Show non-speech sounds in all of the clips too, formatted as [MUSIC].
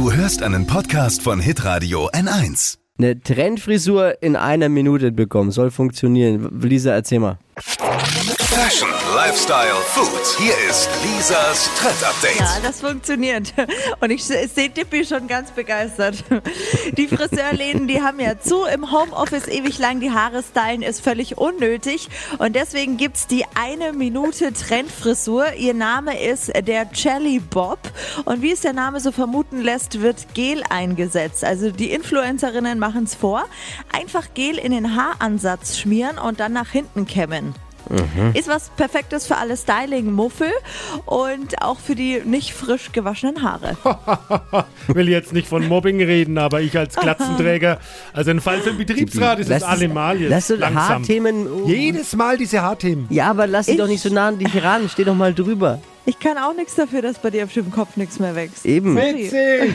Du hörst einen Podcast von Hitradio N1. Eine Trendfrisur in einer Minute bekommen, soll funktionieren. Lisa, erzähl mal. Fashion, Lifestyle, Food. Hier ist Lisas Trend Update. Ja, das funktioniert. Und ich sehe Dippi schon ganz begeistert. Die Friseurläden, die haben ja zu. Im Homeoffice ewig lang die Haare stylen ist völlig unnötig. Und deswegen gibt's die eine Minute Trendfrisur. Ihr Name ist der Jelly Bob. Und wie es der Name so vermuten lässt, wird Gel eingesetzt. Also die Influencerinnen machen's vor. Einfach Gel in den Haaransatz schmieren und dann nach hinten kämmen. Ist was Perfektes für alle Styling-Muffel und auch für die nicht frisch gewaschenen Haare. [LAUGHS] will jetzt nicht von Mobbing reden, aber ich als [LAUGHS] Glatzenträger, also ein Fall für den Betriebsrat ist es Lass- allemal jetzt Lass du. Haarthemen. Jedes Mal diese Haarthemen. Ja, aber lass sie Ich- doch nicht so nah an dich ran. Steh doch mal drüber. Ich kann auch nichts dafür, dass bei dir auf dem Kopf nichts mehr wächst. Eben. Witzig.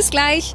Bis gleich.